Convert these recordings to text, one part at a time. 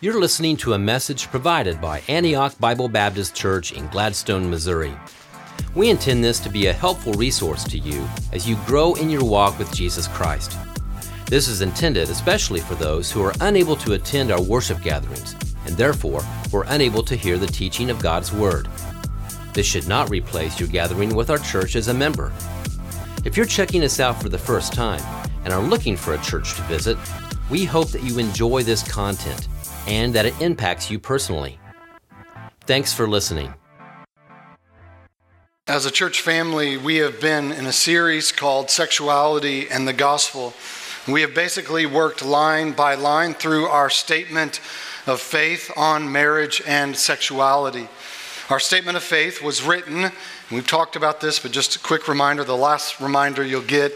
You're listening to a message provided by Antioch Bible Baptist Church in Gladstone, Missouri. We intend this to be a helpful resource to you as you grow in your walk with Jesus Christ. This is intended especially for those who are unable to attend our worship gatherings and therefore were unable to hear the teaching of God's Word. This should not replace your gathering with our church as a member. If you're checking us out for the first time and are looking for a church to visit, we hope that you enjoy this content and that it impacts you personally. Thanks for listening. As a church family, we have been in a series called Sexuality and the Gospel. We have basically worked line by line through our statement of faith on marriage and sexuality. Our statement of faith was written, we've talked about this, but just a quick reminder the last reminder you'll get.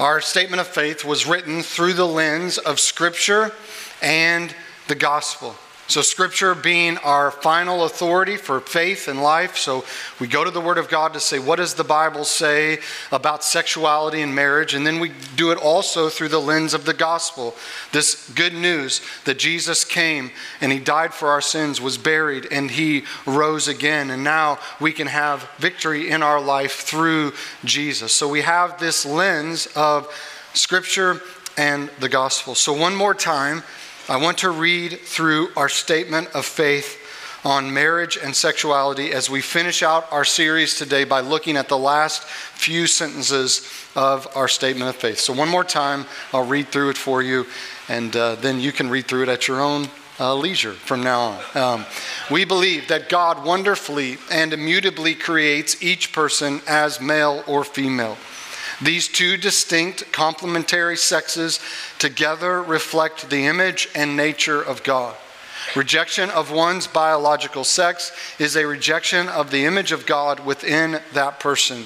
Our statement of faith was written through the lens of Scripture and the gospel. So, Scripture being our final authority for faith and life. So, we go to the Word of God to say, what does the Bible say about sexuality and marriage? And then we do it also through the lens of the gospel. This good news that Jesus came and He died for our sins, was buried, and He rose again. And now we can have victory in our life through Jesus. So, we have this lens of Scripture and the gospel. So, one more time, I want to read through our statement of faith on marriage and sexuality as we finish out our series today by looking at the last few sentences of our statement of faith. So, one more time, I'll read through it for you, and uh, then you can read through it at your own uh, leisure from now on. Um, we believe that God wonderfully and immutably creates each person as male or female. These two distinct complementary sexes together reflect the image and nature of God. Rejection of one's biological sex is a rejection of the image of God within that person.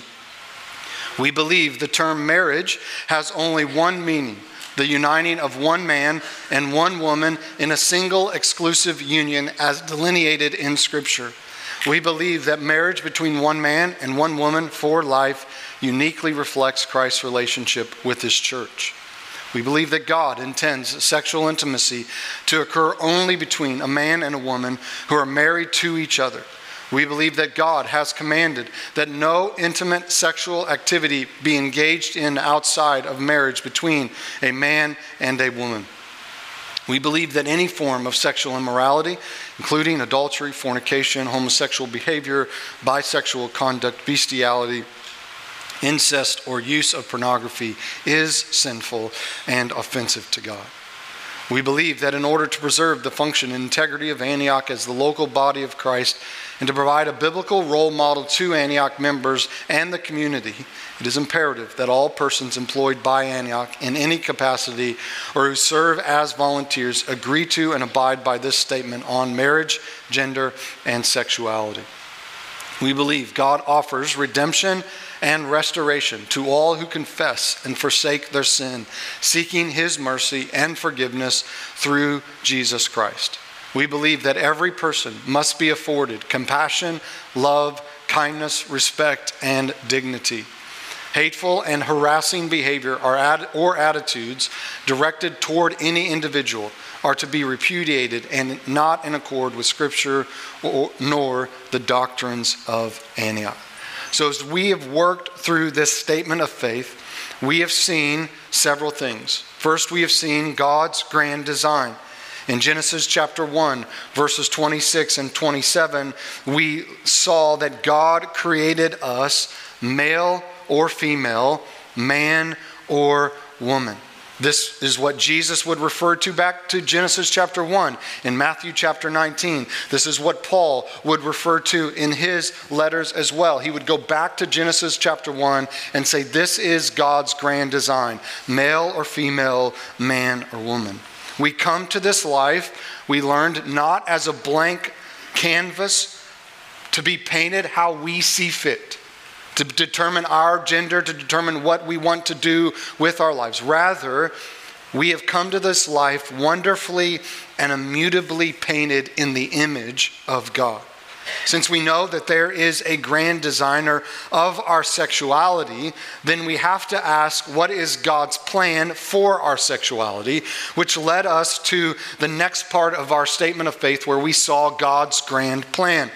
We believe the term marriage has only one meaning the uniting of one man and one woman in a single exclusive union as delineated in Scripture. We believe that marriage between one man and one woman for life uniquely reflects Christ's relationship with his church. We believe that God intends sexual intimacy to occur only between a man and a woman who are married to each other. We believe that God has commanded that no intimate sexual activity be engaged in outside of marriage between a man and a woman. We believe that any form of sexual immorality, including adultery, fornication, homosexual behavior, bisexual conduct, bestiality, incest, or use of pornography is sinful and offensive to God. We believe that in order to preserve the function and integrity of Antioch as the local body of Christ and to provide a biblical role model to Antioch members and the community, it is imperative that all persons employed by Antioch in any capacity or who serve as volunteers agree to and abide by this statement on marriage, gender, and sexuality. We believe God offers redemption and restoration to all who confess and forsake their sin, seeking his mercy and forgiveness through Jesus Christ. We believe that every person must be afforded compassion, love, kindness, respect, and dignity. Hateful and harassing behavior or attitudes directed toward any individual are to be repudiated and not in accord with Scripture or, nor the doctrines of Antioch. So, as we have worked through this statement of faith, we have seen several things. First, we have seen God's grand design. In Genesis chapter 1, verses 26 and 27, we saw that God created us male or female, man or woman. This is what Jesus would refer to back to Genesis chapter 1 in Matthew chapter 19. This is what Paul would refer to in his letters as well. He would go back to Genesis chapter 1 and say, This is God's grand design male or female, man or woman. We come to this life, we learned not as a blank canvas to be painted how we see fit to determine our gender, to determine what we want to do with our lives. Rather, we have come to this life wonderfully and immutably painted in the image of God. Since we know that there is a grand designer of our sexuality, then we have to ask what is God's plan for our sexuality, which led us to the next part of our statement of faith where we saw God's grand plan.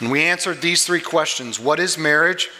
And we answered these three questions What is marriage?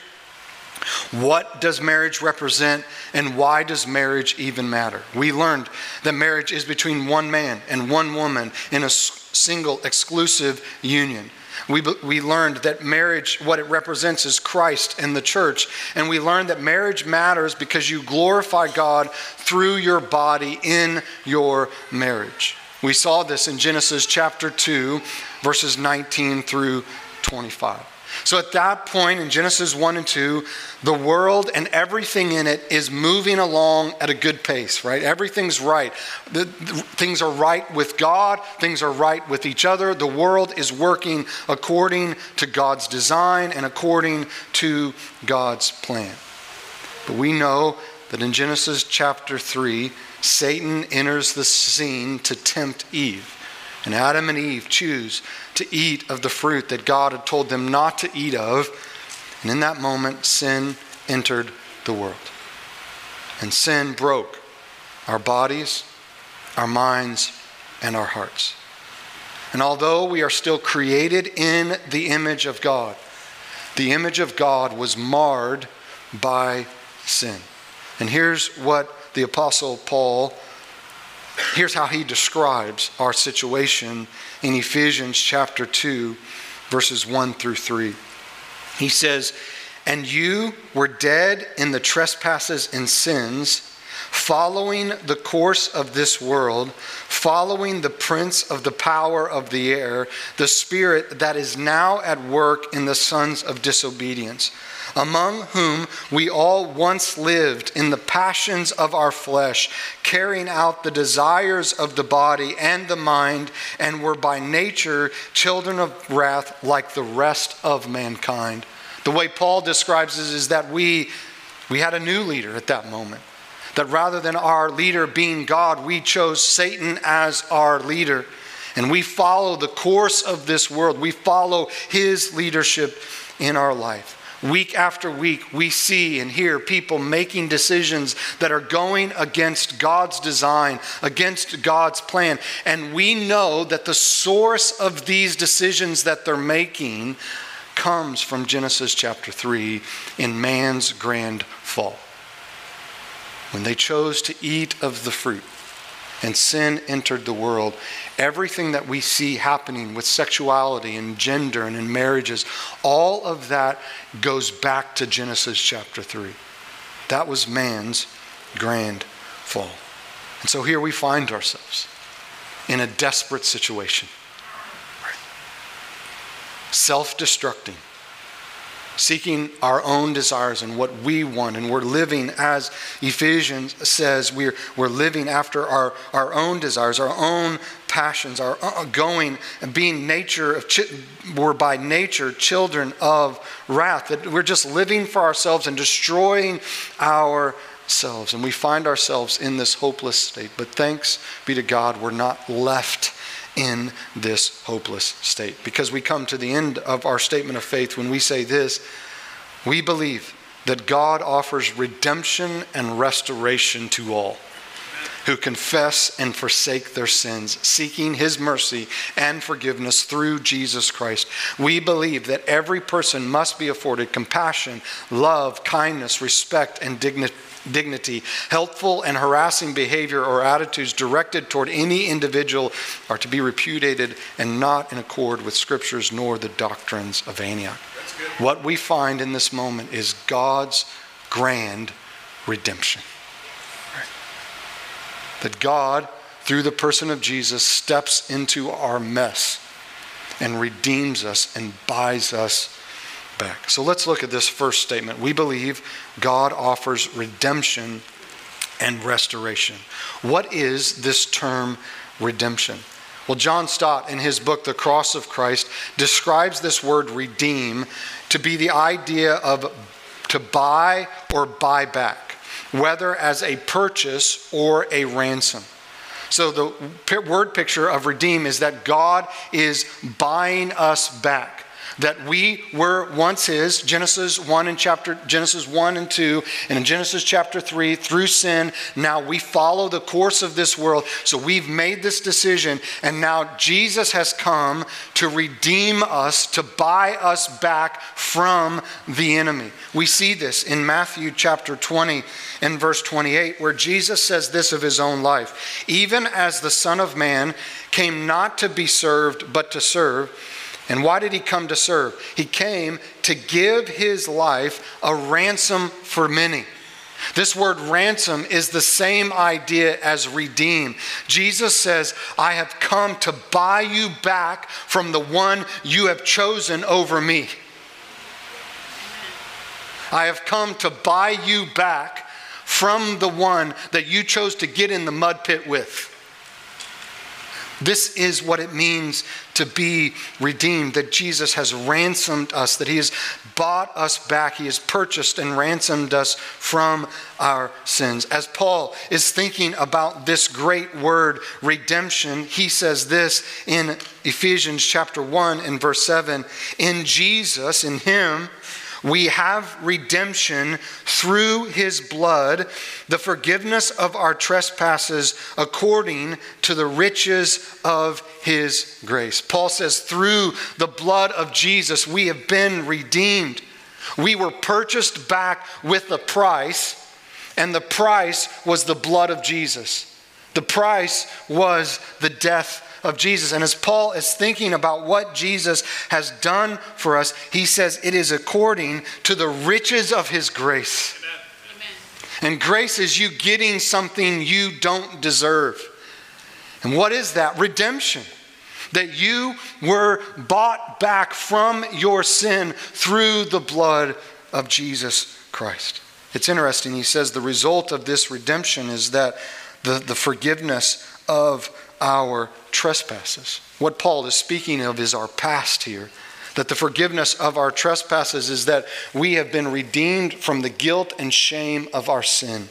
What does marriage represent, and why does marriage even matter? We learned that marriage is between one man and one woman in a single exclusive union. We, we learned that marriage, what it represents is Christ and the church. And we learned that marriage matters because you glorify God through your body in your marriage. We saw this in Genesis chapter 2, verses 19 through 25. So at that point in Genesis 1 and 2, the world and everything in it is moving along at a good pace, right? Everything's right. The, the, things are right with God, things are right with each other. The world is working according to God's design and according to God's plan. But we know that in Genesis chapter 3, Satan enters the scene to tempt Eve. And Adam and Eve choose to eat of the fruit that God had told them not to eat of. And in that moment, sin entered the world. And sin broke our bodies, our minds, and our hearts. And although we are still created in the image of God, the image of God was marred by sin. And here's what the Apostle Paul Here's how he describes our situation in Ephesians chapter 2, verses 1 through 3. He says, And you were dead in the trespasses and sins, following the course of this world, following the prince of the power of the air, the spirit that is now at work in the sons of disobedience among whom we all once lived in the passions of our flesh, carrying out the desires of the body and the mind, and were by nature children of wrath like the rest of mankind. The way Paul describes it is that we, we had a new leader at that moment. That rather than our leader being God, we chose Satan as our leader. And we follow the course of this world. We follow his leadership in our life. Week after week, we see and hear people making decisions that are going against God's design, against God's plan. And we know that the source of these decisions that they're making comes from Genesis chapter 3 in man's grand fall. When they chose to eat of the fruit and sin entered the world, everything that we see happening with sexuality and gender and in marriages, all of that goes back to Genesis chapter 3. That was man's grand fall. And so here we find ourselves in a desperate situation, self destructing seeking our own desires and what we want. And we're living, as Ephesians says, we're, we're living after our, our own desires, our own passions, our uh, going and being nature of, we're by nature children of wrath. That we're just living for ourselves and destroying ourselves. And we find ourselves in this hopeless state. But thanks be to God, we're not left in this hopeless state. Because we come to the end of our statement of faith when we say this we believe that God offers redemption and restoration to all who confess and forsake their sins, seeking his mercy and forgiveness through Jesus Christ. We believe that every person must be afforded compassion, love, kindness, respect, and dignity dignity. Helpful and harassing behavior or attitudes directed toward any individual are to be repudiated and not in accord with scriptures nor the doctrines of Antioch. What we find in this moment is God's grand redemption. That God, through the person of Jesus, steps into our mess and redeems us and buys us back. So let's look at this first statement. We believe God offers redemption and restoration. What is this term redemption? Well, John Stott, in his book, The Cross of Christ, describes this word redeem to be the idea of to buy or buy back, whether as a purchase or a ransom. So the word picture of redeem is that God is buying us back that we were once his genesis 1 and chapter genesis 1 and 2 and in genesis chapter 3 through sin now we follow the course of this world. So we've made this decision and now jesus has come to redeem us to buy us back from the enemy. We see this in matthew chapter 20 and verse 28 where jesus says this of his own life even as the son of man came not to be served but to serve and why did he come to serve? He came to give his life a ransom for many. This word ransom is the same idea as redeem. Jesus says, I have come to buy you back from the one you have chosen over me. I have come to buy you back from the one that you chose to get in the mud pit with. This is what it means to be redeemed, that Jesus has ransomed us, that he has bought us back, he has purchased and ransomed us from our sins. As Paul is thinking about this great word, redemption, he says this in Ephesians chapter 1 and verse 7 In Jesus, in him, we have redemption through his blood, the forgiveness of our trespasses according to the riches of his grace. Paul says, through the blood of Jesus, we have been redeemed. We were purchased back with a price, and the price was the blood of Jesus. The price was the death of Jesus. And as Paul is thinking about what Jesus has done for us, he says it is according to the riches of his grace. Amen. And grace is you getting something you don't deserve. And what is that? Redemption. That you were bought back from your sin through the blood of Jesus Christ. It's interesting. He says the result of this redemption is that the, the forgiveness of our trespasses. What Paul is speaking of is our past here. That the forgiveness of our trespasses is that we have been redeemed from the guilt and shame of our sin.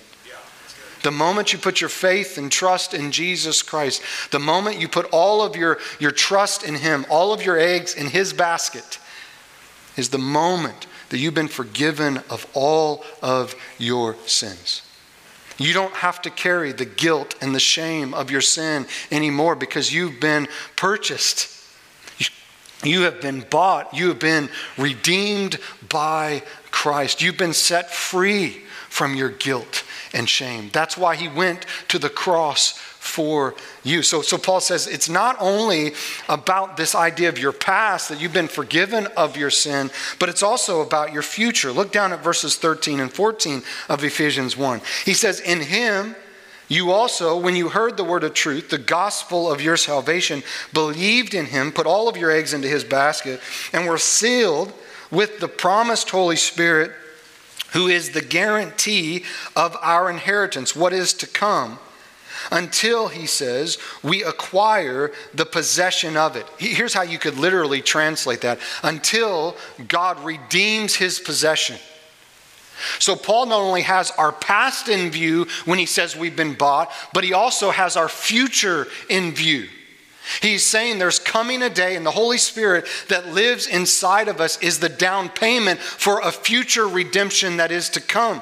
The moment you put your faith and trust in Jesus Christ, the moment you put all of your, your trust in Him, all of your eggs in His basket, is the moment that you've been forgiven of all of your sins. You don't have to carry the guilt and the shame of your sin anymore because you've been purchased. You have been bought. You have been redeemed by Christ. You've been set free from your guilt and shame. That's why he went to the cross for you. So, so Paul says it's not only about this idea of your past, that you've been forgiven of your sin, but it's also about your future. Look down at verses 13 and 14 of Ephesians 1. He says, In him, you also, when you heard the word of truth, the gospel of your salvation, believed in him, put all of your eggs into his basket, and were sealed with the promised Holy Spirit, who is the guarantee of our inheritance, what is to come until, he says, we acquire the possession of it. Here's how you could literally translate that until God redeems his possession. So, Paul not only has our past in view when he says we've been bought, but he also has our future in view. He's saying there's coming a day, and the Holy Spirit that lives inside of us is the down payment for a future redemption that is to come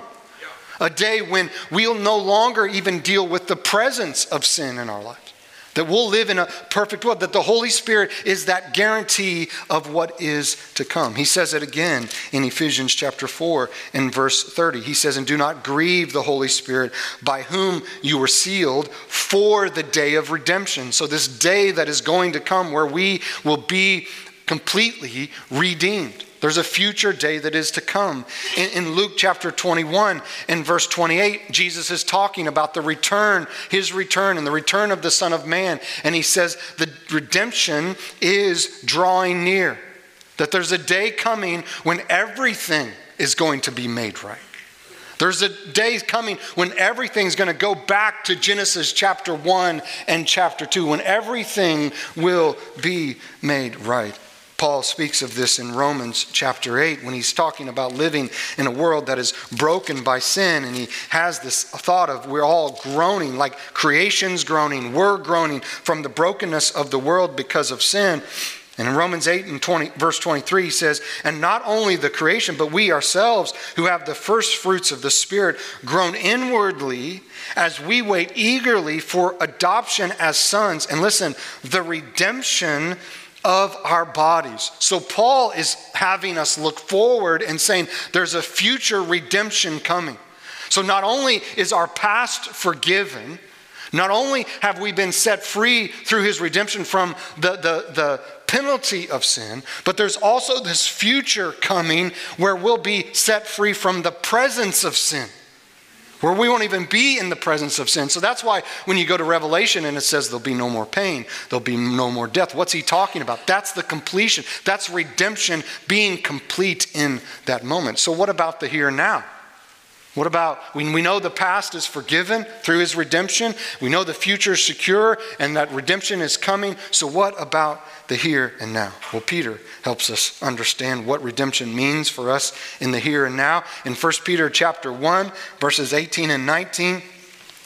a day when we'll no longer even deal with the presence of sin in our lives. That we'll live in a perfect world, that the Holy Spirit is that guarantee of what is to come. He says it again in Ephesians chapter 4 in verse 30. He says, And do not grieve the Holy Spirit by whom you were sealed for the day of redemption. So, this day that is going to come where we will be completely redeemed. There's a future day that is to come. In, in, Luke chapter 21 in verse 28, Jesus is talking about the return, his return, and the return of the Son of Man. And he says the redemption is drawing near. That there's a day coming when everything is going to be made right. There's a day coming when everything's going to go back to Genesis chapter 1 and chapter 2, when everything will be made right. Paul speaks of this in Romans chapter 8 when he's talking about living in a world that is broken by sin. And he has this thought of we're all groaning, like creation's groaning, we're groaning from the brokenness of the world because of sin. And in Romans 8 and 20, verse 23, he says, And not only the creation, but we ourselves, who have the first fruits of the Spirit, groan inwardly as we wait eagerly for adoption as sons. And listen, the redemption of our bodies. So Paul is having us look forward and saying there's a future redemption coming. So not only is our past forgiven, not only have we been set free through his redemption from the, the, the penalty of sin, but there's also this future coming where we'll be set free from the presence of sin, where we won't even be in the presence of sin. So that's why when you go to Revelation and it says there'll be no more pain, there'll be no more death, what's he talking about? That's the completion. That's redemption being complete in that moment. So, what about the here and now? What about when we know the past is forgiven through his redemption? We know the future is secure and that redemption is coming. So, what about the here and now? Well, Peter helps us understand what redemption means for us in the here and now. In 1 Peter chapter 1, verses 18 and 19,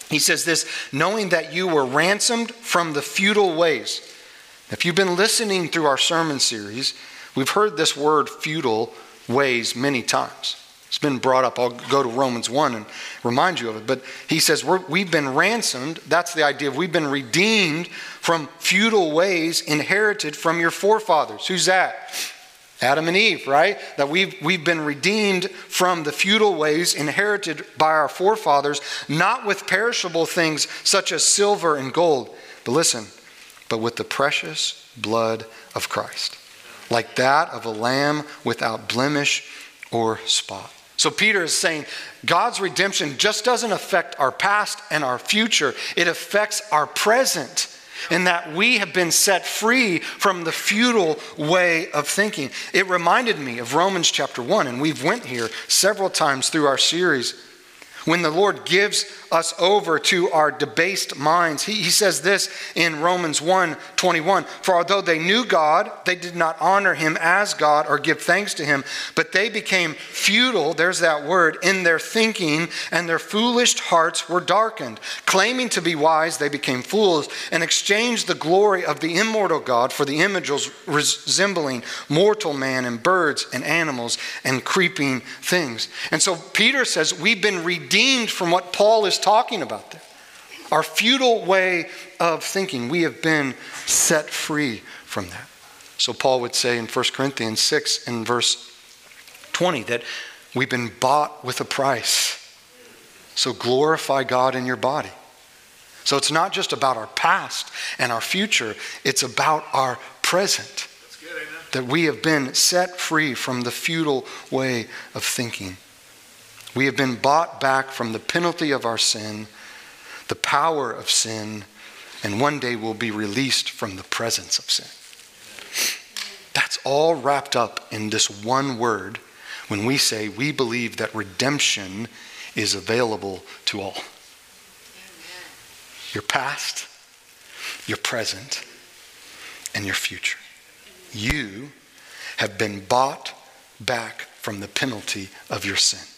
he says this knowing that you were ransomed from the futile ways. If you've been listening through our sermon series, we've heard this word futile ways many times. It's been brought up. I'll go to Romans 1 and remind you of it. But he says, we have been ransomed. That's the idea of we've been redeemed from futile ways inherited from your forefathers. Who's that? Adam and Eve, right? That we've, we've been redeemed from the futile ways inherited by our forefathers, not with perishable things such as silver and gold. But listen, but with the precious blood of Christ, like that of a lamb without blemish or spot. So Peter is saying God's redemption just doesn't affect our past and our future, it affects our present. In that we have been set free from the futile way of thinking. It reminded me of Romans chapter 1, and we've went here several times through our series. When the Lord gives us over to our debased minds. He, he says this in Romans 1 21 For although they knew God, they did not honor him as God or give thanks to him, but they became futile, there's that word, in their thinking, and their foolish hearts were darkened. Claiming to be wise, they became fools and exchanged the glory of the immortal God for the images resembling mortal man and birds and animals and creeping things. And so Peter says, We've been redeemed from what Paul is talking about there. Our futile way of thinking, we have been set free from that. So Paul would say in 1 Corinthians 6 and verse 20 that we've been bought with a price. So glorify God in your body. So it's not just about our past and our future, it's about our present. Good, that we have been set free from the futile way of thinking. We have been bought back from the penalty of our sin, the power of sin, and one day we'll be released from the presence of sin. That's all wrapped up in this one word when we say we believe that redemption is available to all. Your past, your present, and your future. You have been bought back from the penalty of your sin.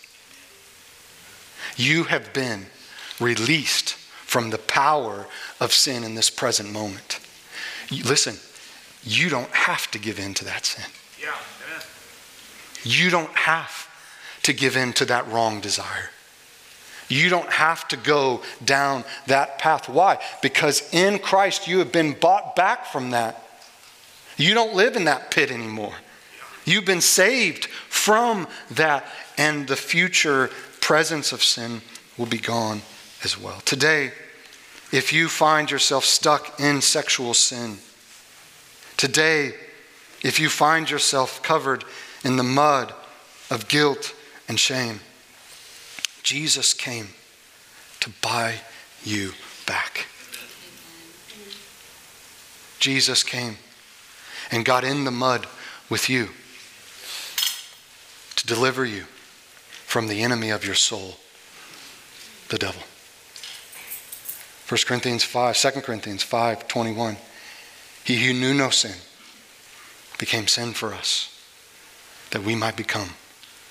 You have been released from the power of sin in this present moment. Listen, you don't have to give in to that sin. Yeah. You don't have to give in to that wrong desire. You don't have to go down that path. Why? Because in Christ you have been bought back from that. You don't live in that pit anymore. You've been saved from that, and the future presence of sin will be gone as well. Today, if you find yourself stuck in sexual sin, today, if you find yourself covered in the mud of guilt and shame, Jesus came to buy you back. Jesus came and got in the mud with you to deliver you from the enemy of your soul, the devil. 1 Corinthians 5, 2 Corinthians 5, 21. He who knew no sin became sin for us, that we might become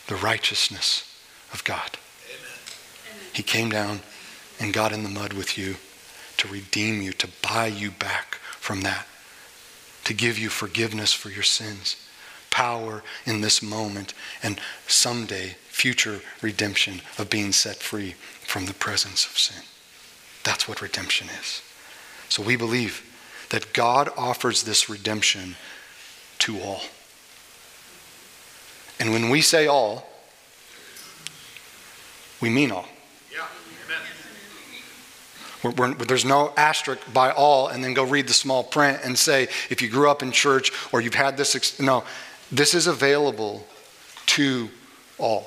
the righteousness of God. Amen. He came down and got in the mud with you to redeem you, to buy you back from that. to give you forgiveness for your sins, power in this moment, and someday future redemption of being set free from the presence of sin. That's what redemption is. So we believe that God offers this redemption to all. And when we say all, we mean all. We're, we're, there's no asterisk by all and then go read the small print and say, if you grew up in church or you've had this. Ex-. No, this is available to all.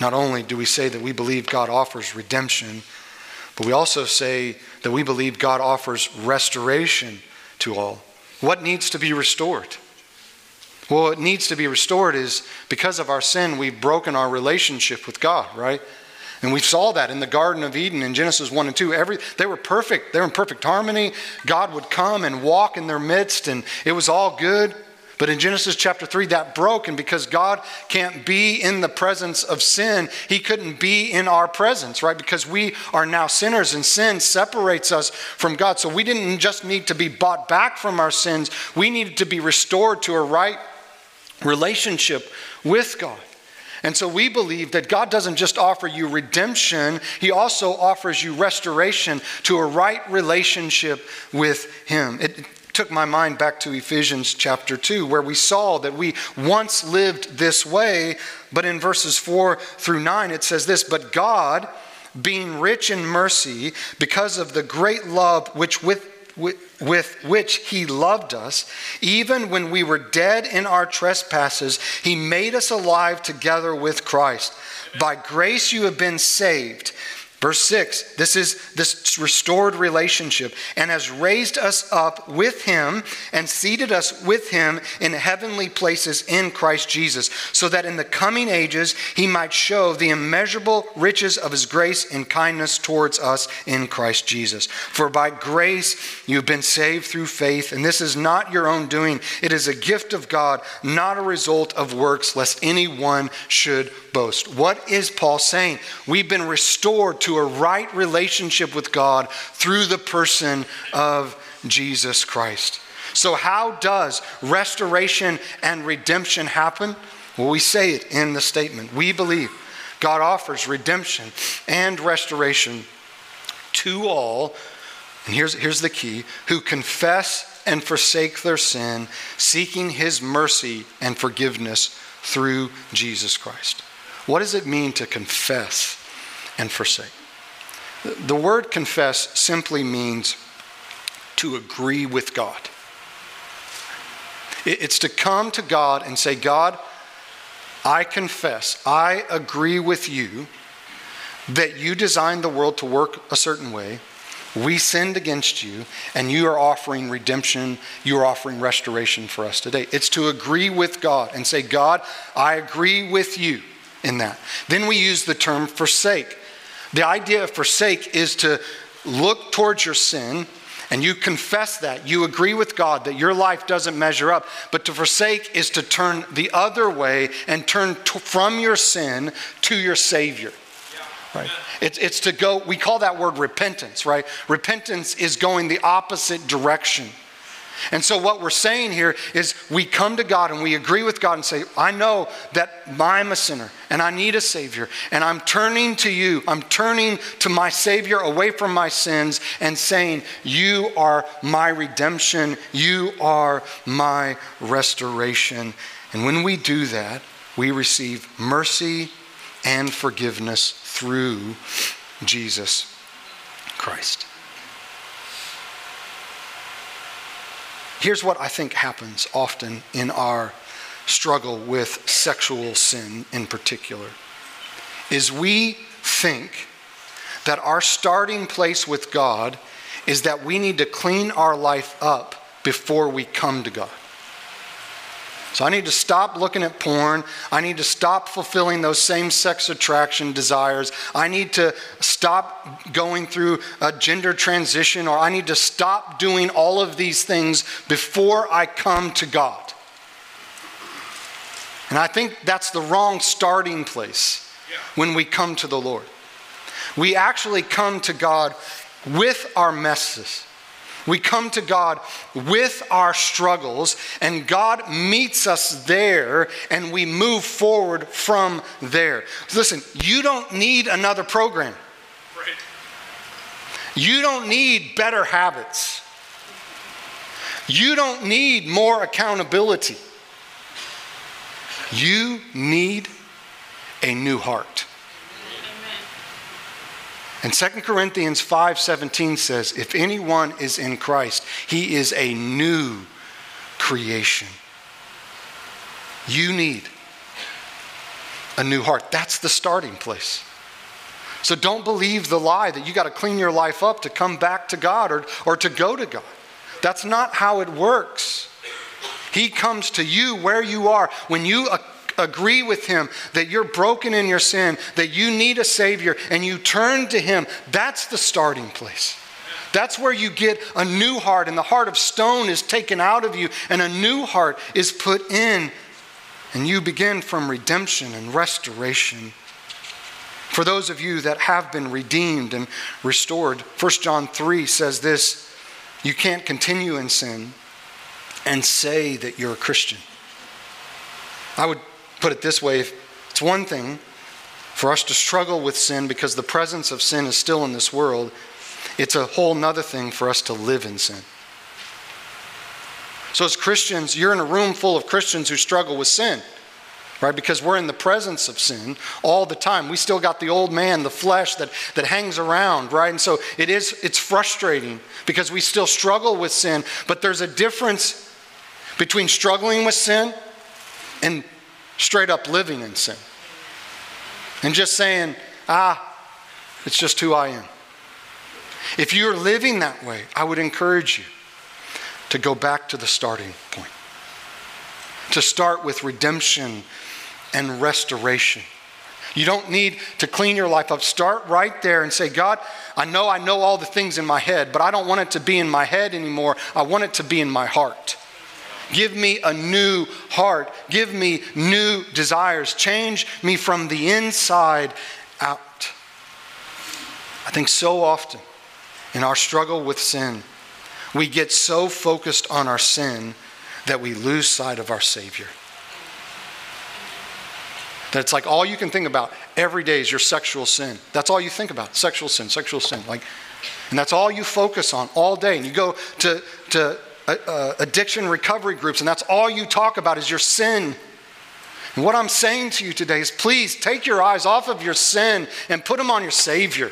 Not only do we say that we believe God offers redemption, but we also say that we believe God offers restoration to all. What needs to be restored? Well, what needs to be restored is because of our sin, we've broken our relationship with God, right? And we saw that in the Garden of Eden in Genesis 1 and 2. Every, they were perfect. They were in perfect harmony. God would come and walk in their midst, and it was all good. But in Genesis chapter 3, that broke, and because God can't be in the presence of sin, He couldn't be in our presence, right? Because we are now sinners, and sin separates us from God. So we didn't just need to be bought back from our sins, we needed to be restored to a right relationship with God. And so we believe that God doesn't just offer you redemption, He also offers you restoration to a right relationship with Him. It took my mind back to Ephesians chapter 2, where we saw that we once lived this way, but in verses 4 through 9 it says this But God, being rich in mercy, because of the great love which with with, which he loved us, even when we were dead in our trespasses, he made us alive together with Christ. By grace you have been saved Verse 6, this is this restored relationship, and has raised us up with him and seated us with him in heavenly places in Christ Jesus, so that in the coming ages he might show the immeasurable riches of his grace and kindness towards us in Christ Jesus. For by grace you've been saved through faith, and this is not your own doing, it is a gift of God, not a result of works, lest anyone should boast. What is Paul saying? We've been restored to a right relationship with God through the person of Jesus Christ. So, how does restoration and redemption happen? Well, we say it in the statement. We believe God offers redemption and restoration to all, and here's, here's the key who confess and forsake their sin, seeking his mercy and forgiveness through Jesus Christ. What does it mean to confess and forsake? The word confess simply means to agree with God. It's to come to God and say, God, I confess, I agree with you that you designed the world to work a certain way. We sinned against you, and you are offering redemption, you are offering restoration for us today. It's to agree with God and say, God, I agree with you in that. Then we use the term forsake. The idea of forsake is to look towards your sin and you confess that. You agree with God that your life doesn't measure up. But to forsake is to turn the other way and turn to, from your sin to your Savior. Right? It's, it's to go, we call that word repentance, right? Repentance is going the opposite direction. And so, what we're saying here is we come to God and we agree with God and say, I know that I'm a sinner and I need a Savior. And I'm turning to you. I'm turning to my Savior away from my sins and saying, You are my redemption. You are my restoration. And when we do that, we receive mercy and forgiveness through Jesus Christ. Here's what I think happens often in our struggle with sexual sin in particular is we think that our starting place with God is that we need to clean our life up before we come to God. So I need to stop looking at porn. I need to stop fulfilling those same sex attraction desires. I need to stop going through a gender transition, or I need to stop doing all of these things before I come to God. And I think that's the wrong starting place when we come to the Lord. We actually come to God with our messes. We come to God with our struggles, and God meets us there, and we move forward from there. Listen, you don't need another program. You don't need better habits. You don't need more accountability. You need a new heart. And 2 Corinthians 5:17 says, "If anyone is in Christ, he is a new creation." You need a new heart. That's the starting place. So don't believe the lie that you got to clean your life up to come back to God or, or to go to God. That's not how it works. He comes to you where you are. When you agree with Him that you're broken in your sin, that you need a Savior, and you turn to Him, that's the starting place. That's where you get a new heart, and the heart of stone is taken out of you, and a new heart is put in. And you begin from redemption and restoration. For those of you that have been redeemed and restored, 1 John 3 says this you can't continue in sin and say that you're a Christian. I would put it this way it's one thing for us to struggle with sin because the presence of sin is still in this world, it's a whole nother thing for us to live in sin. So, as Christians, you're in a room full of Christians who struggle with sin, right? Because we're in the presence of sin all the time. We still got the old man, the flesh that, that hangs around, right? And so it is, it's frustrating because we still struggle with sin, but there's a difference between struggling with sin and straight up living in sin and just saying, ah, it's just who I am. If you're living that way, I would encourage you to go back to the starting point, to start with redemption and restoration. You don't need to clean your life up. Start right there and say, God, I know I know all the things in my head, but I don't want it to be in my head anymore. I want it to be in my heart. Give me a new heart. Give me new desires. Change me from the inside out. I think so often in our struggle with sin, we get so focused on our sin that we lose sight of our Savior. That it's like all you can think about every day is your sexual sin. That's all you think about sexual sin, sexual sin. Like, and that's all you focus on all day. And you go to, to uh, addiction recovery groups, and that's all you talk about is your sin. And what I'm saying to you today is please take your eyes off of your sin and put them on your Savior.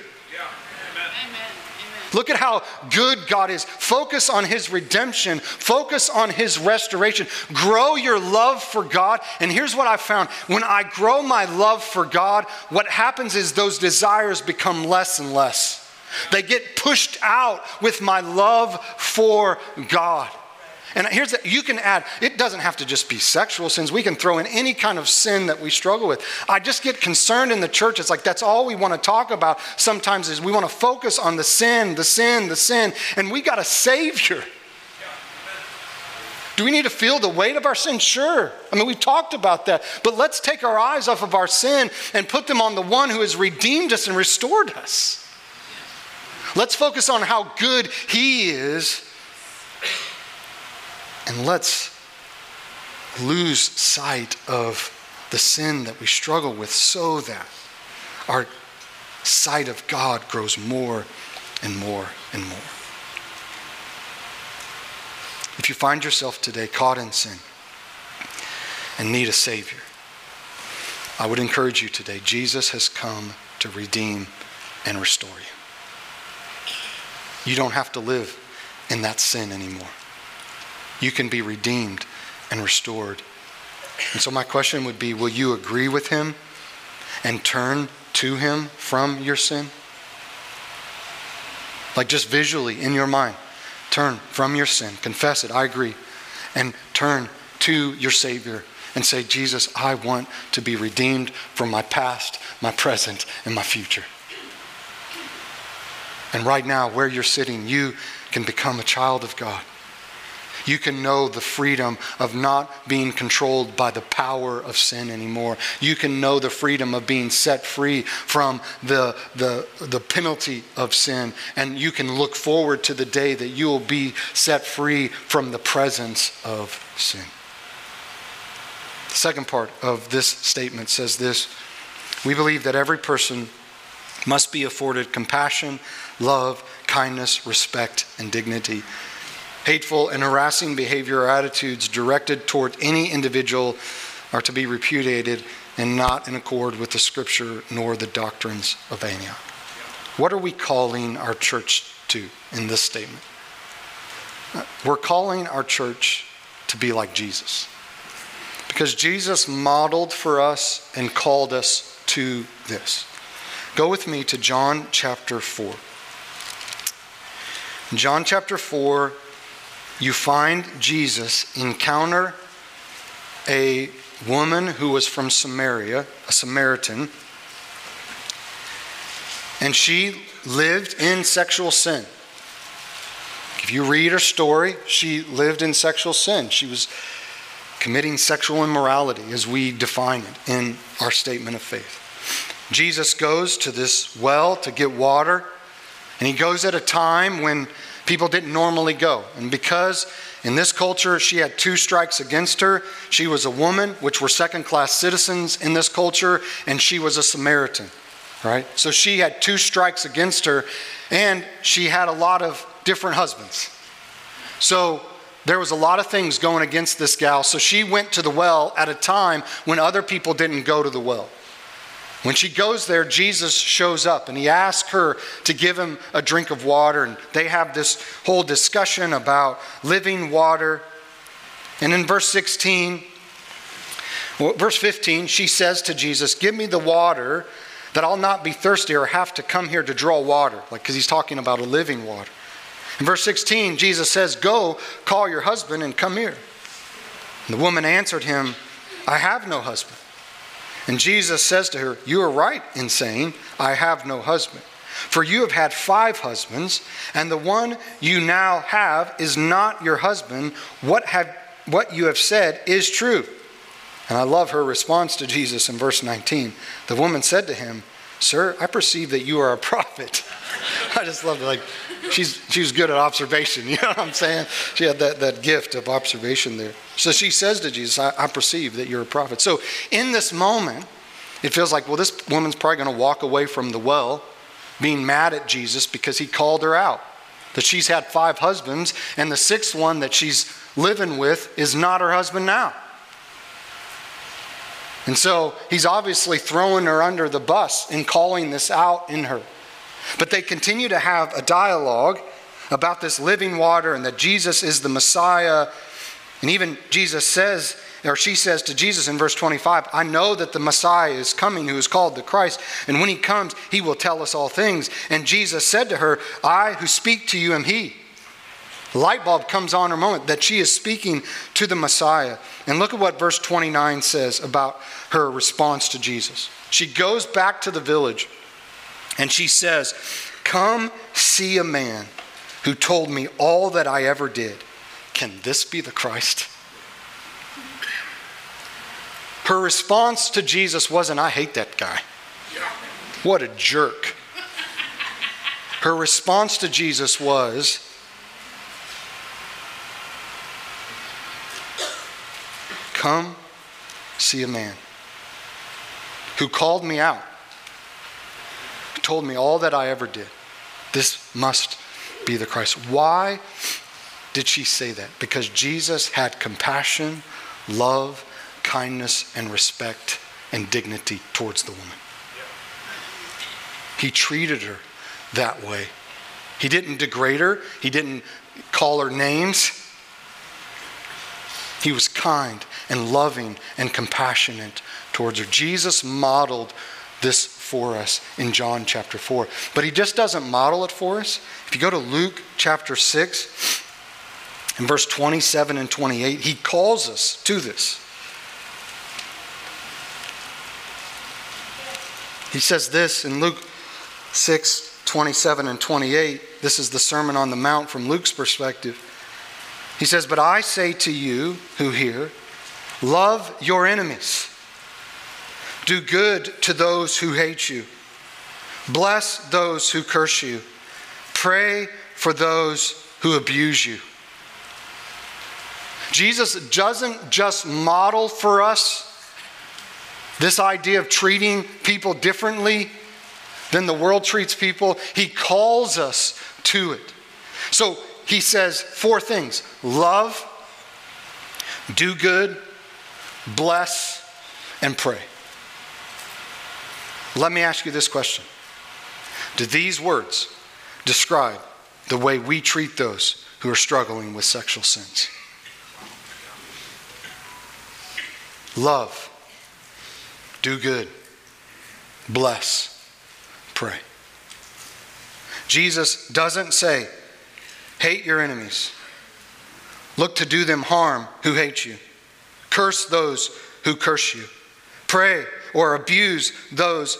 Look at how good God is. Focus on His redemption. Focus on His restoration. Grow your love for God. And here's what I found when I grow my love for God, what happens is those desires become less and less. They get pushed out with my love for God. And here's the, you can add, it doesn't have to just be sexual sins. We can throw in any kind of sin that we struggle with. I just get concerned in the church. It's like that's all we want to talk about sometimes is we want to focus on the sin, the sin, the sin. And we got a Savior. Do we need to feel the weight of our sin? Sure. I mean, we've talked about that. But let's take our eyes off of our sin and put them on the one who has redeemed us and restored us. Let's focus on how good He is. And let's lose sight of the sin that we struggle with so that our sight of God grows more and more and more. If you find yourself today caught in sin and need a Savior, I would encourage you today Jesus has come to redeem and restore you. You don't have to live in that sin anymore. You can be redeemed and restored. And so, my question would be will you agree with him and turn to him from your sin? Like just visually in your mind, turn from your sin, confess it, I agree, and turn to your Savior and say, Jesus, I want to be redeemed from my past, my present, and my future. And right now, where you're sitting, you can become a child of God. You can know the freedom of not being controlled by the power of sin anymore. You can know the freedom of being set free from the, the, the penalty of sin. And you can look forward to the day that you will be set free from the presence of sin. The second part of this statement says this We believe that every person must be afforded compassion, love, kindness, respect, and dignity hateful, and harassing behavior or attitudes directed toward any individual are to be repudiated and not in accord with the scripture nor the doctrines of Antioch. What are we calling our church to in this statement? We're calling our church to be like Jesus. Because Jesus modeled for us and called us to this. Go with me to John chapter 4. John chapter 4, you find Jesus encounter a woman who was from Samaria, a Samaritan, and she lived in sexual sin. If you read her story, she lived in sexual sin. She was committing sexual immorality as we define it in our statement of faith. Jesus goes to this well to get water, and he goes at a time when people didn't normally go. And because in this culture she had two strikes against her, she was a woman, which were second class citizens in this culture, and she was a Samaritan, right? So she had two strikes against her, and she had a lot of different husbands. So there was a lot of things going against this gal. So she went to the well at a time when other people didn't go to the well. When she goes there, Jesus shows up and he asks her to give him a drink of water. And they have this whole discussion about living water. And in verse 16, well, verse 15, she says to Jesus, Give me the water that I'll not be thirsty or have to come here to draw water. Like, because he's talking about a living water. In verse 16, Jesus says, Go, call your husband and come here. And the woman answered him, I have no husband. And Jesus says to her, You are right in saying, I have no husband. For you have had five husbands, and the one you now have is not your husband. What, have, what you have said is true. And I love her response to Jesus in verse 19. The woman said to him, Sir, I perceive that you are a prophet. I just love it. Like, she's, she was good at observation. You know what I'm saying? She had that, that gift of observation there. So she says to Jesus, I, I perceive that you're a prophet. So in this moment, it feels like, well, this woman's probably going to walk away from the well being mad at Jesus because he called her out. That she's had five husbands, and the sixth one that she's living with is not her husband now. And so he's obviously throwing her under the bus and calling this out in her. But they continue to have a dialogue about this living water and that Jesus is the Messiah. And even Jesus says, or she says to Jesus in verse 25, I know that the Messiah is coming who is called the Christ, and when he comes, he will tell us all things. And Jesus said to her, I who speak to you am he. Light bulb comes on her moment that she is speaking to the Messiah. And look at what verse 29 says about her response to Jesus. She goes back to the village and she says, Come see a man who told me all that I ever did. Can this be the Christ? Her response to Jesus wasn't, I hate that guy. What a jerk. Her response to Jesus was, Come see a man who called me out told me all that I ever did. This must be the Christ. Why did she say that? Because Jesus had compassion, love, kindness, and respect and dignity towards the woman. He treated her that way. He didn't degrade her, he didn't call her names. He was kind and loving and compassionate towards her. Jesus modeled this for us in John chapter 4. But he just doesn't model it for us. If you go to Luke chapter 6, in verse 27 and 28, he calls us to this. He says this in Luke 6 27 and 28. This is the Sermon on the Mount from Luke's perspective. He says, But I say to you who hear, love your enemies, do good to those who hate you, bless those who curse you, pray for those who abuse you. Jesus doesn't just model for us this idea of treating people differently than the world treats people, he calls us to it. So he says four things love, do good, bless, and pray. Let me ask you this question. Do these words describe the way we treat those who are struggling with sexual sins? Love, do good, bless, pray. Jesus doesn't say, hate your enemies, look to do them harm who hate you, curse those who curse you, pray or abuse those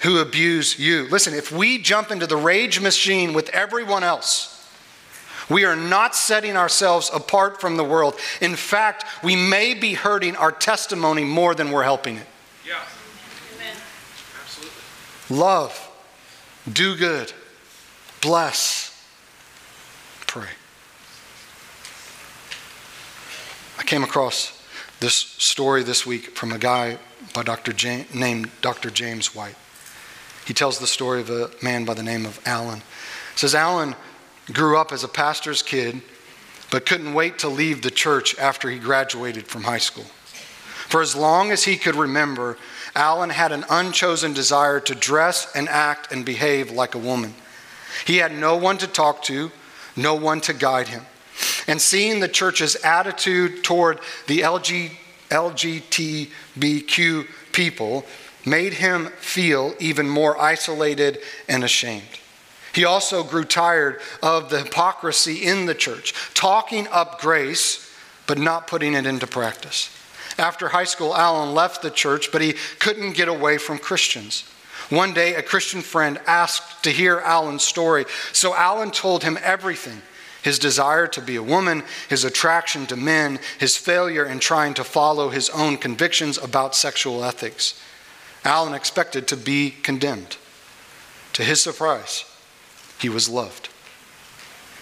who abuse you. Listen, if we jump into the rage machine with everyone else, we are not setting ourselves apart from the world. In fact, we may be hurting our testimony more than we're helping it. Yeah. Amen. Absolutely. Love, do good, bless, pray. I came across this story this week from a guy by Dr. James, named Dr. James White. He tells the story of a man by the name of Alan. It says Alan grew up as a pastor's kid, but couldn't wait to leave the church after he graduated from high school. For as long as he could remember, Alan had an unchosen desire to dress and act and behave like a woman. He had no one to talk to, no one to guide him. And seeing the church's attitude toward the LG, LGBTQ people made him feel even more isolated and ashamed. He also grew tired of the hypocrisy in the church, talking up grace, but not putting it into practice. After high school, Alan left the church, but he couldn't get away from Christians. One day, a Christian friend asked to hear Alan's story, so Alan told him everything his desire to be a woman, his attraction to men, his failure in trying to follow his own convictions about sexual ethics. Alan expected to be condemned. To his surprise, he was loved.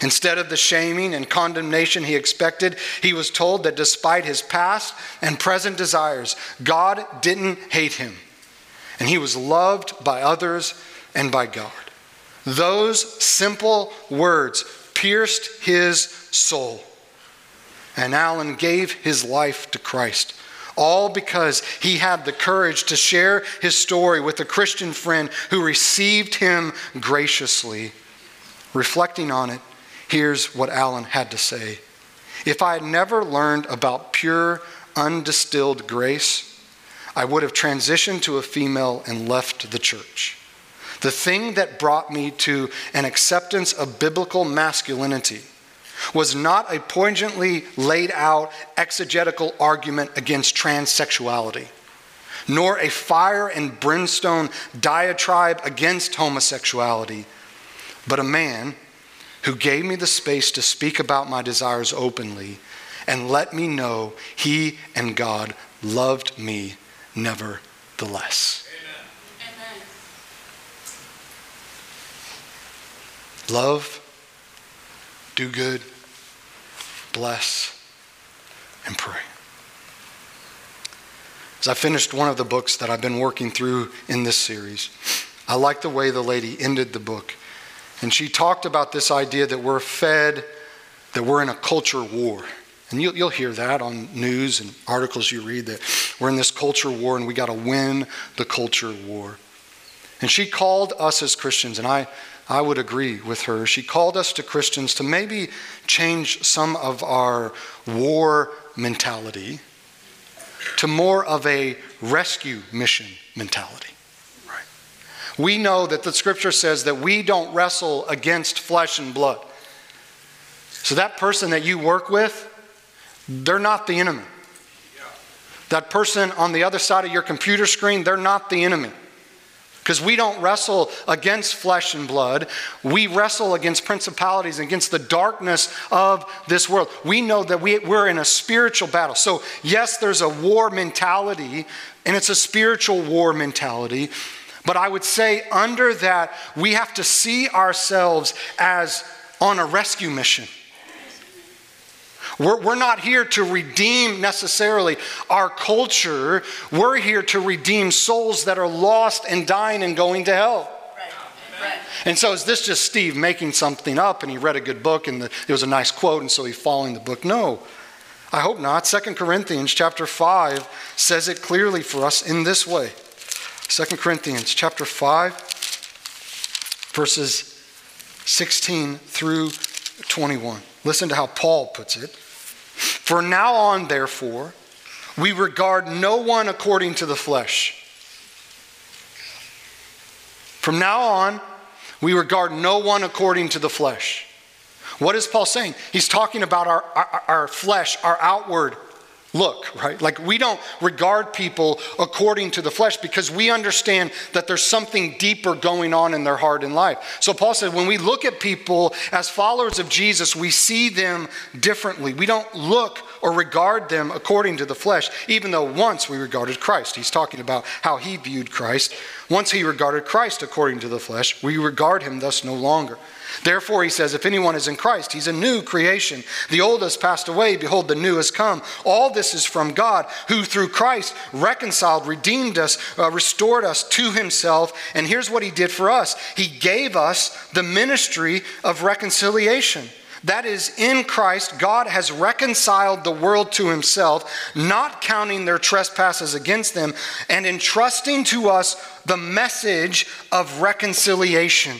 Instead of the shaming and condemnation he expected, he was told that despite his past and present desires, God didn't hate him, and he was loved by others and by God. Those simple words pierced his soul, and Alan gave his life to Christ. All because he had the courage to share his story with a Christian friend who received him graciously. Reflecting on it, here's what Alan had to say If I had never learned about pure, undistilled grace, I would have transitioned to a female and left the church. The thing that brought me to an acceptance of biblical masculinity was not a poignantly laid out exegetical argument against transsexuality, nor a fire and brimstone diatribe against homosexuality but a man who gave me the space to speak about my desires openly and let me know he and God loved me nevertheless. Love, do good, bless, and pray. As I finished one of the books that I've been working through in this series, I like the way the lady ended the book. And she talked about this idea that we're fed, that we're in a culture war. And you'll, you'll hear that on news and articles you read that we're in this culture war and we got to win the culture war. And she called us as Christians, and I, I would agree with her. She called us to Christians to maybe change some of our war mentality to more of a rescue mission mentality. We know that the scripture says that we don't wrestle against flesh and blood. So that person that you work with, they're not the enemy. That person on the other side of your computer screen, they're not the enemy. Because we don't wrestle against flesh and blood. We wrestle against principalities, against the darkness of this world. We know that we, we're in a spiritual battle. So, yes, there's a war mentality, and it's a spiritual war mentality. But I would say, under that, we have to see ourselves as on a rescue mission. We're, we're not here to redeem necessarily our culture. We're here to redeem souls that are lost and dying and going to hell. And so is this just Steve making something up and he read a good book and the, it was a nice quote and so he's following the book? No. I hope not. Second Corinthians chapter 5 says it clearly for us in this way. Second Corinthians chapter 5 verses 16 through 21. Listen to how Paul puts it. For now on, therefore, we regard no one according to the flesh. From now on, we regard no one according to the flesh. What is Paul saying? He's talking about our, our, our flesh, our outward look, right? Like we don't regard people according to the flesh because we understand that there's something deeper going on in their heart and life. So Paul said, when we look at people as followers of Jesus, we see them differently. We don't look or regard them according to the flesh, even though once we regarded Christ. He's talking about how he viewed Christ. Once he regarded Christ according to the flesh, we regard him thus no longer. Therefore, he says, if anyone is in Christ, he's a new creation. The old has passed away, behold, the new has come. All this is from God, who through Christ reconciled, redeemed us, uh, restored us to himself. And here's what he did for us He gave us the ministry of reconciliation. That is, in Christ, God has reconciled the world to himself, not counting their trespasses against them, and entrusting to us the message of reconciliation.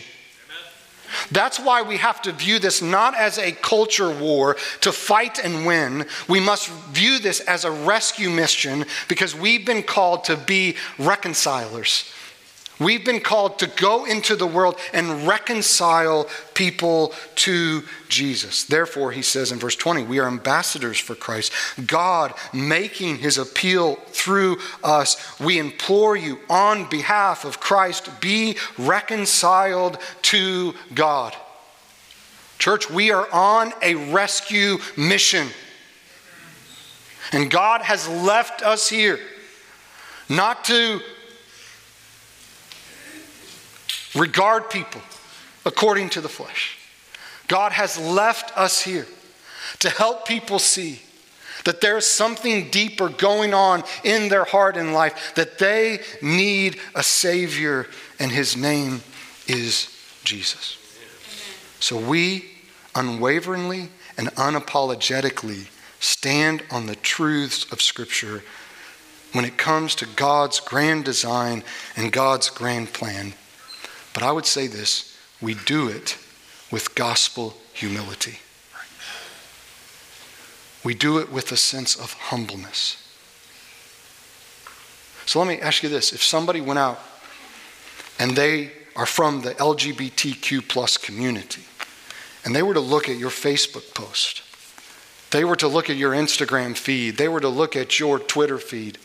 That's why we have to view this not as a culture war to fight and win. We must view this as a rescue mission because we've been called to be reconcilers. We've been called to go into the world and reconcile people to Jesus. Therefore, he says in verse 20, we are ambassadors for Christ. God making his appeal through us. We implore you on behalf of Christ, be reconciled to God. Church, we are on a rescue mission. And God has left us here not to regard people according to the flesh. God has left us here to help people see that there's something deeper going on in their heart and life, that they need a Savior, and His name is Jesus. So we unwaveringly and unapologetically stand on the truths of Scripture when it comes to God's grand design and God's grand plan but I would say this we do it with gospel humility. We do it with a sense of humbleness. So let me ask you this if somebody went out and they are from the LGBTQ plus community, and they were to look at your Facebook post, they were to look at your Instagram feed, they were to look at your Twitter feed,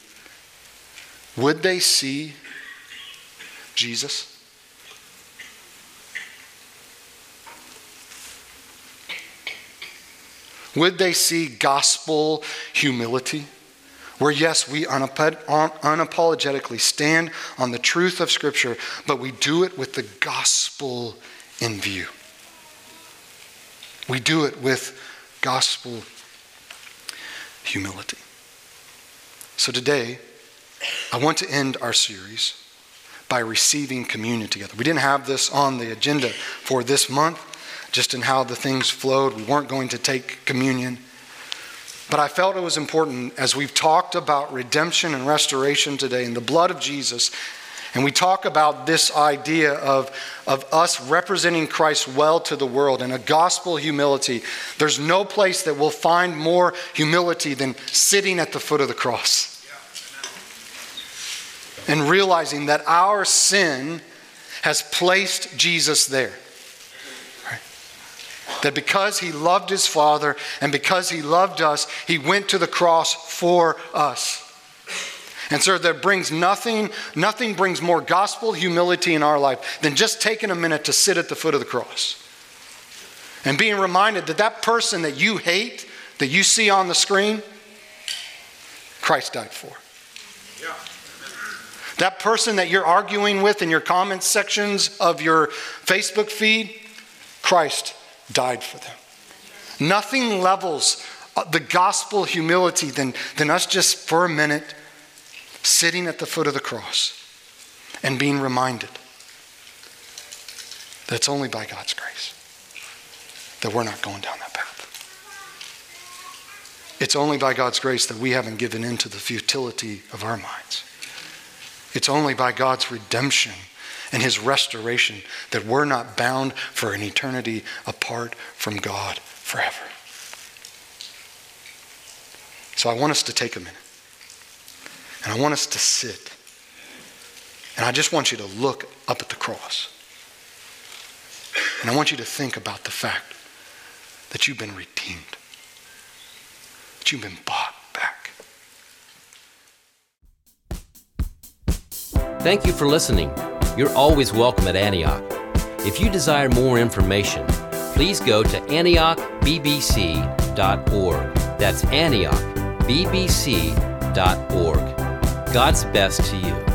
would they see Jesus? Would they see gospel humility? Where, yes, we unapologetically stand on the truth of Scripture, but we do it with the gospel in view. We do it with gospel humility. So today, I want to end our series by receiving communion together. We didn't have this on the agenda for this month, just in how the things flowed. We weren't going to take communion. But I felt it was important as we've talked about redemption and restoration today and the blood of Jesus, and we talk about this idea of, of us representing Christ well to the world and a gospel humility. There's no place that will find more humility than sitting at the foot of the cross and realizing that our sin has placed Jesus there. That because he loved his Father and because he loved us, he went to the cross for us. And so that brings nothing, nothing brings more gospel humility in our life than just taking a minute to sit at the foot of the cross. And being reminded that that person that you hate, that you see on the screen, Christ died for. Yeah. That person that you're arguing with in your comment sections of your Facebook feed, Christ died for them. Nothing levels uh, the gospel humility than, than us just for a minute sitting at the foot of the cross and being reminded that it's only by God's grace that we're not going down that path. It's only by God's grace that we haven't given in to the futility of our minds. It's only by God's redemption and his restoration that we're not bound for an eternity apart from God forever. So I want us to take a minute. And I want us to sit. And I just want you to look up at the cross. And I want you to think about the fact that you've been redeemed, that you've been bought back. Thank you for listening. You're always welcome at Antioch. If you desire more information, please go to antiochbbc.org. That's antiochbbc.org. God's best to you.